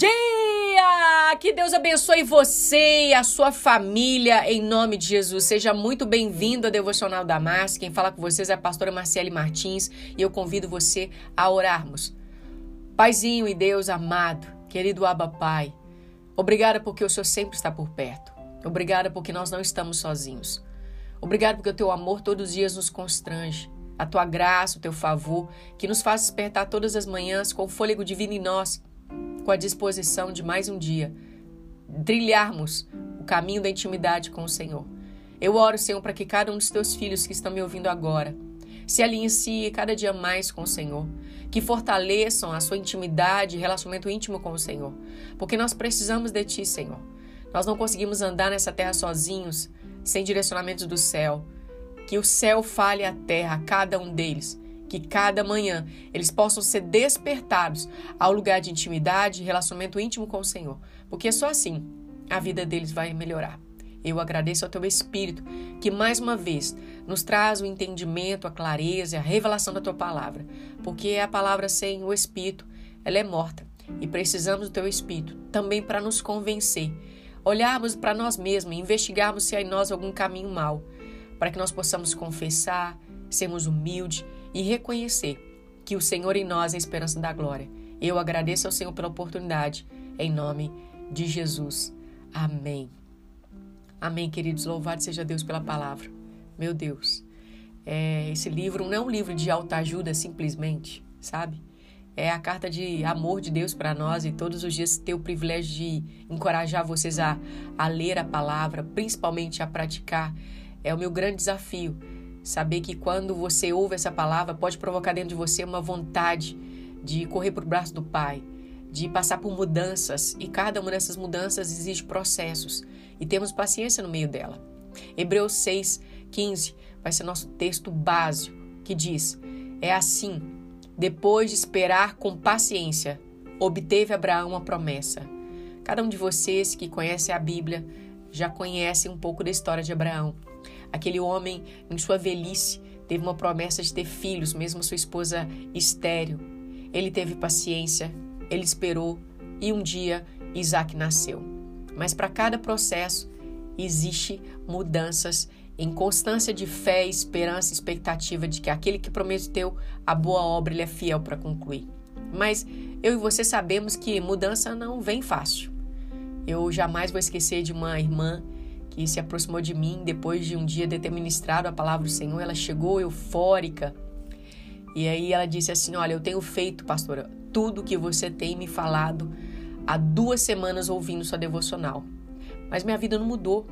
dia! Que Deus abençoe você e a sua família em nome de Jesus. Seja muito bem-vindo ao Devocional da Márcia. Quem fala com vocês é a pastora Marcele Martins e eu convido você a orarmos. Paizinho e Deus amado, querido Abba Pai, obrigada porque o Senhor sempre está por perto. Obrigada porque nós não estamos sozinhos. Obrigada porque o teu amor todos os dias nos constrange. A tua graça, o teu favor, que nos faz despertar todas as manhãs com o fôlego divino em nós com a disposição de mais um dia trilharmos o caminho da intimidade com o Senhor. Eu oro, Senhor, para que cada um dos teus filhos que estão me ouvindo agora se alinhe cada dia mais com o Senhor, que fortaleçam a sua intimidade relacionamento íntimo com o Senhor, porque nós precisamos de Ti, Senhor. Nós não conseguimos andar nessa terra sozinhos, sem direcionamentos do céu. Que o céu fale a terra, cada um deles, que cada manhã eles possam ser despertados ao lugar de intimidade relacionamento íntimo com o Senhor, porque só assim a vida deles vai melhorar. Eu agradeço ao teu Espírito que mais uma vez nos traz o entendimento, a clareza, a revelação da tua palavra, porque a palavra sem o Espírito, ela é morta. E precisamos do teu Espírito também para nos convencer, olharmos para nós mesmos, investigarmos se há em nós algum caminho mau, para que nós possamos confessar, sermos humildes e reconhecer que o Senhor em nós é a esperança da glória. Eu agradeço ao Senhor pela oportunidade, em nome de Jesus. Amém. Amém, queridos. Louvado seja Deus pela palavra. Meu Deus, é, esse livro não é um livro de autoajuda simplesmente, sabe? É a carta de amor de Deus para nós e todos os dias ter o privilégio de encorajar vocês a, a ler a palavra, principalmente a praticar. É o meu grande desafio Saber que quando você ouve essa palavra, pode provocar dentro de você uma vontade de correr para o braço do Pai, de passar por mudanças, e cada uma dessas mudanças exige processos, e temos paciência no meio dela. Hebreus 6, 15 vai ser nosso texto básico, que diz: É assim, depois de esperar com paciência, obteve Abraão a promessa. Cada um de vocês que conhece a Bíblia já conhece um pouco da história de Abraão. Aquele homem, em sua velhice, teve uma promessa de ter filhos, mesmo sua esposa estéril. Ele teve paciência, ele esperou e um dia Isaac nasceu. Mas para cada processo existe mudanças em constância de fé, esperança e expectativa de que aquele que prometeu a boa obra ele é fiel para concluir. Mas eu e você sabemos que mudança não vem fácil. Eu jamais vou esquecer de uma irmã que se aproximou de mim depois de um dia de ter ministrado a palavra do Senhor. Ela chegou eufórica. E aí ela disse assim: Olha, eu tenho feito, pastora, tudo que você tem me falado há duas semanas ouvindo sua devocional. Mas minha vida não mudou.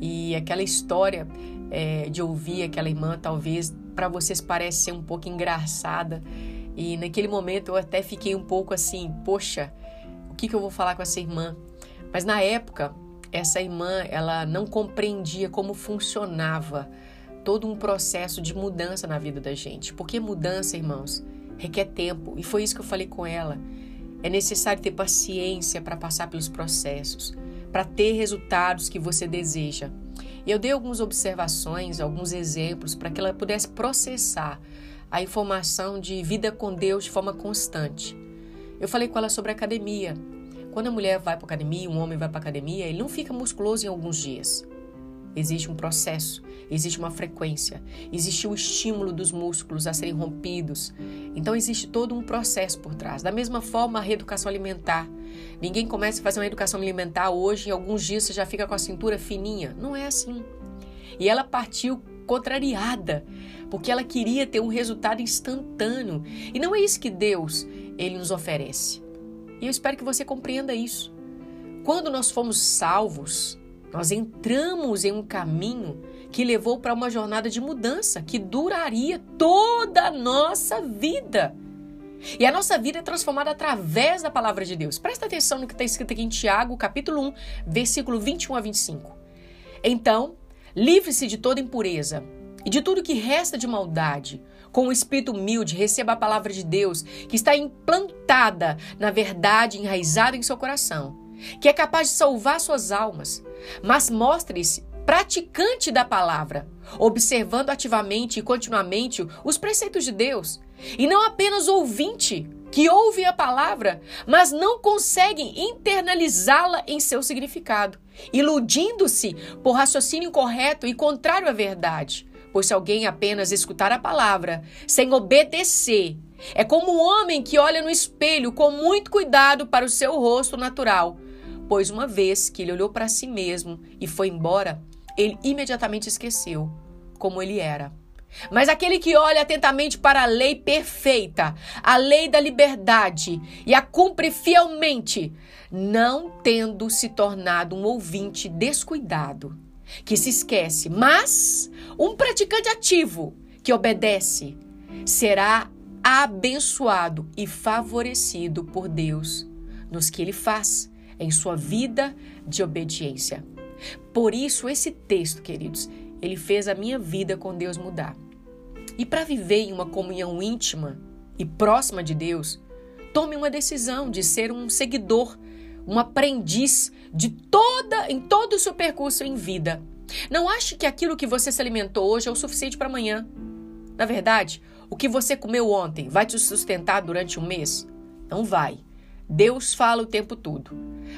E aquela história é, de ouvir aquela irmã, talvez para vocês parece ser um pouco engraçada. E naquele momento eu até fiquei um pouco assim: Poxa, o que, que eu vou falar com essa irmã? Mas na época essa irmã ela não compreendia como funcionava todo um processo de mudança na vida da gente. Porque mudança, irmãos, requer tempo. E foi isso que eu falei com ela. É necessário ter paciência para passar pelos processos, para ter resultados que você deseja. E eu dei algumas observações, alguns exemplos para que ela pudesse processar a informação de vida com Deus de forma constante. Eu falei com ela sobre academia, quando a mulher vai para academia, um homem vai para academia, ele não fica musculoso em alguns dias. Existe um processo, existe uma frequência, existe o estímulo dos músculos a serem rompidos. Então existe todo um processo por trás. Da mesma forma, a reeducação alimentar. Ninguém começa a fazer uma educação alimentar hoje, em alguns dias você já fica com a cintura fininha. Não é assim. E ela partiu contrariada, porque ela queria ter um resultado instantâneo. E não é isso que Deus ele nos oferece. E eu espero que você compreenda isso. Quando nós fomos salvos, nós entramos em um caminho que levou para uma jornada de mudança que duraria toda a nossa vida. E a nossa vida é transformada através da palavra de Deus. Presta atenção no que está escrito aqui em Tiago, capítulo 1, versículo 21 a 25. Então, livre-se de toda impureza e de tudo que resta de maldade. Com um espírito humilde, receba a palavra de Deus, que está implantada na verdade, enraizada em seu coração, que é capaz de salvar suas almas. Mas mostre-se praticante da palavra, observando ativamente e continuamente os preceitos de Deus, e não apenas ouvinte, que ouvem a palavra, mas não conseguem internalizá-la em seu significado, iludindo-se por raciocínio incorreto e contrário à verdade. Pois se alguém apenas escutar a palavra sem obedecer, é como um homem que olha no espelho com muito cuidado para o seu rosto natural, pois uma vez que ele olhou para si mesmo e foi embora, ele imediatamente esqueceu como ele era. Mas aquele que olha atentamente para a lei perfeita, a lei da liberdade, e a cumpre fielmente, não tendo se tornado um ouvinte descuidado, que se esquece, mas um praticante ativo que obedece, será abençoado e favorecido por Deus nos que ele faz em sua vida de obediência. Por isso, esse texto, queridos, ele fez a minha vida com Deus mudar. E para viver em uma comunhão íntima e próxima de Deus, tome uma decisão de ser um seguidor, um aprendiz de toda em todo o seu percurso em vida. Não ache que aquilo que você se alimentou hoje é o suficiente para amanhã. Na verdade, o que você comeu ontem vai te sustentar durante um mês? Não vai. Deus fala o tempo todo.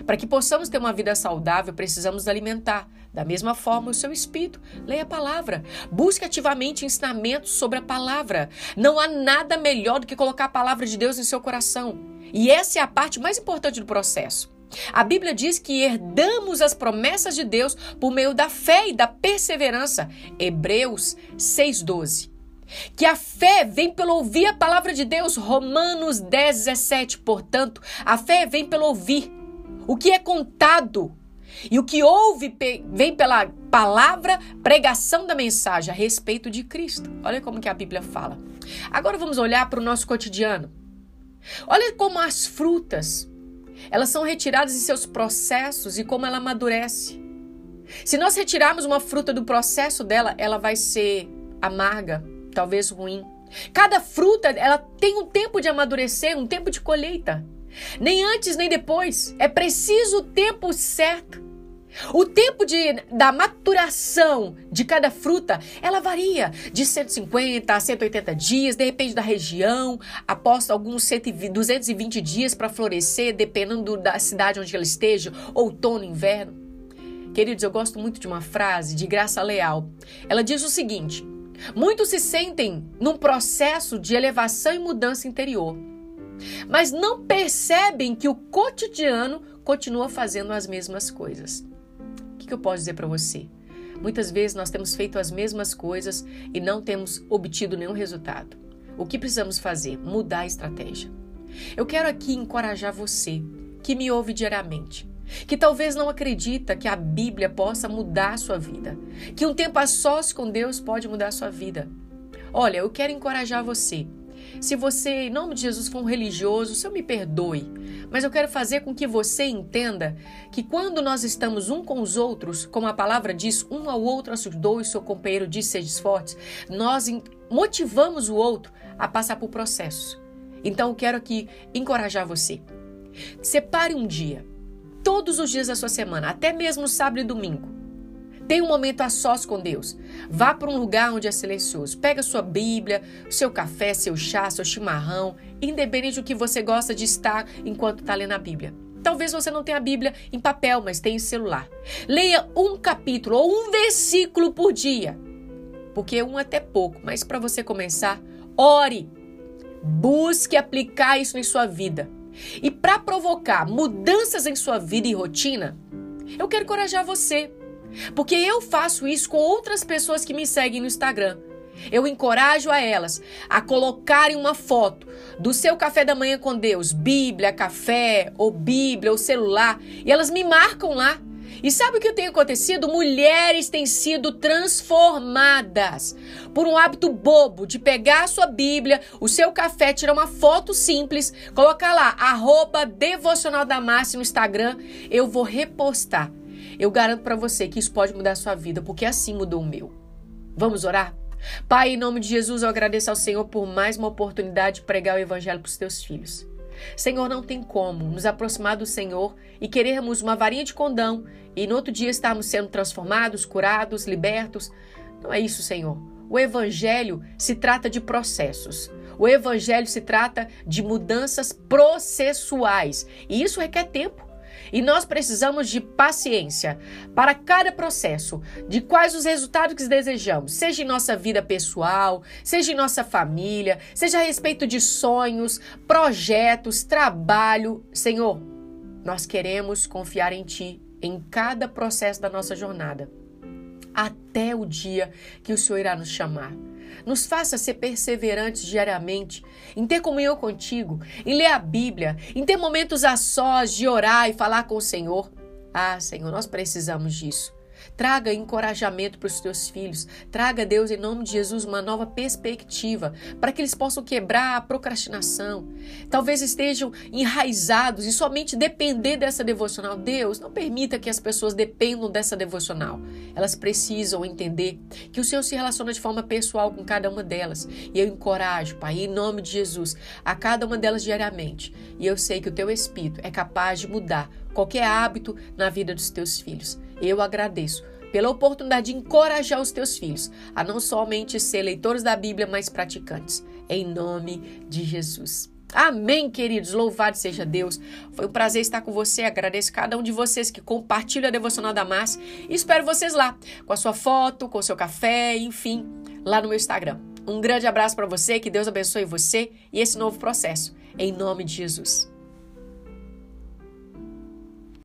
Para que possamos ter uma vida saudável, precisamos alimentar. Da mesma forma, o seu espírito. Leia a palavra. Busque ativamente ensinamentos sobre a palavra. Não há nada melhor do que colocar a palavra de Deus em seu coração. E essa é a parte mais importante do processo. A Bíblia diz que herdamos as promessas de Deus por meio da fé e da perseverança. Hebreus 6,12 que a fé vem pelo ouvir a palavra de Deus, Romanos 10, 17. Portanto, a fé vem pelo ouvir o que é contado. E o que ouve vem pela palavra, pregação da mensagem a respeito de Cristo. Olha como que a Bíblia fala. Agora vamos olhar para o nosso cotidiano. Olha como as frutas, elas são retiradas de seus processos e como ela amadurece. Se nós retirarmos uma fruta do processo dela, ela vai ser amarga, talvez ruim. Cada fruta, ela tem um tempo de amadurecer, um tempo de colheita. Nem antes nem depois. É preciso o tempo certo. O tempo de, da maturação de cada fruta, ela varia de 150 a 180 dias, depende da região, após alguns 120, 220 dias para florescer, dependendo da cidade onde ela esteja, outono, inverno. Queridos, eu gosto muito de uma frase de Graça Leal. Ela diz o seguinte: Muitos se sentem num processo de elevação e mudança interior, mas não percebem que o cotidiano continua fazendo as mesmas coisas. O que eu posso dizer para você? Muitas vezes nós temos feito as mesmas coisas e não temos obtido nenhum resultado. O que precisamos fazer? Mudar a estratégia. Eu quero aqui encorajar você que me ouve diariamente que talvez não acredita que a Bíblia possa mudar a sua vida, que um tempo a sós com Deus pode mudar a sua vida. Olha, eu quero encorajar você. Se você, em nome de Jesus, for um religioso, o Senhor me perdoe, mas eu quero fazer com que você entenda que quando nós estamos um com os outros, como a palavra diz, um ao outro ajudou e seu companheiro diz sejam fortes, nós motivamos o outro a passar por processo. Então eu quero aqui encorajar você. Separe um dia todos os dias da sua semana, até mesmo sábado e domingo. Tenha um momento a sós com Deus. Vá para um lugar onde é silencioso. Pega sua Bíblia, seu café, seu chá, seu chimarrão, independente do que você gosta de estar enquanto está lendo a Bíblia. Talvez você não tenha a Bíblia em papel, mas tenha em celular. Leia um capítulo ou um versículo por dia. Porque um até pouco, mas para você começar, ore. Busque aplicar isso em sua vida. E para provocar mudanças em sua vida e rotina, eu quero encorajar você. Porque eu faço isso com outras pessoas que me seguem no Instagram. Eu encorajo a elas a colocarem uma foto do seu café da manhã com Deus, Bíblia, café, ou Bíblia, ou celular, e elas me marcam lá. E sabe o que tem acontecido? Mulheres têm sido transformadas por um hábito bobo de pegar a sua Bíblia, o seu café, tirar uma foto simples, colocar lá, arroba devocional da Márcia no Instagram, eu vou repostar. Eu garanto para você que isso pode mudar a sua vida, porque assim mudou o meu. Vamos orar? Pai, em nome de Jesus, eu agradeço ao Senhor por mais uma oportunidade de pregar o Evangelho para os teus filhos. Senhor, não tem como nos aproximar do Senhor e querermos uma varinha de condão e no outro dia estarmos sendo transformados, curados, libertos. Não é isso, Senhor. O Evangelho se trata de processos. O evangelho se trata de mudanças processuais e isso requer tempo. E nós precisamos de paciência para cada processo, de quais os resultados que desejamos, seja em nossa vida pessoal, seja em nossa família, seja a respeito de sonhos, projetos, trabalho. Senhor, nós queremos confiar em Ti em cada processo da nossa jornada, até o dia que o Senhor irá nos chamar. Nos faça ser perseverantes diariamente, em ter comunhão contigo, em ler a Bíblia, em ter momentos a sós de orar e falar com o Senhor. Ah, Senhor, nós precisamos disso. Traga encorajamento para os teus filhos. Traga, Deus, em nome de Jesus, uma nova perspectiva para que eles possam quebrar a procrastinação. Talvez estejam enraizados e somente depender dessa devocional. Deus, não permita que as pessoas dependam dessa devocional. Elas precisam entender que o Senhor se relaciona de forma pessoal com cada uma delas. E eu encorajo, Pai, em nome de Jesus, a cada uma delas diariamente. E eu sei que o teu Espírito é capaz de mudar qualquer hábito na vida dos teus filhos. Eu agradeço pela oportunidade de encorajar os teus filhos a não somente ser leitores da Bíblia, mas praticantes. Em nome de Jesus. Amém, queridos. Louvado seja Deus. Foi um prazer estar com você. Agradeço cada um de vocês que compartilha a devocional da Márcia. Espero vocês lá, com a sua foto, com o seu café, enfim, lá no meu Instagram. Um grande abraço para você, que Deus abençoe você e esse novo processo. Em nome de Jesus.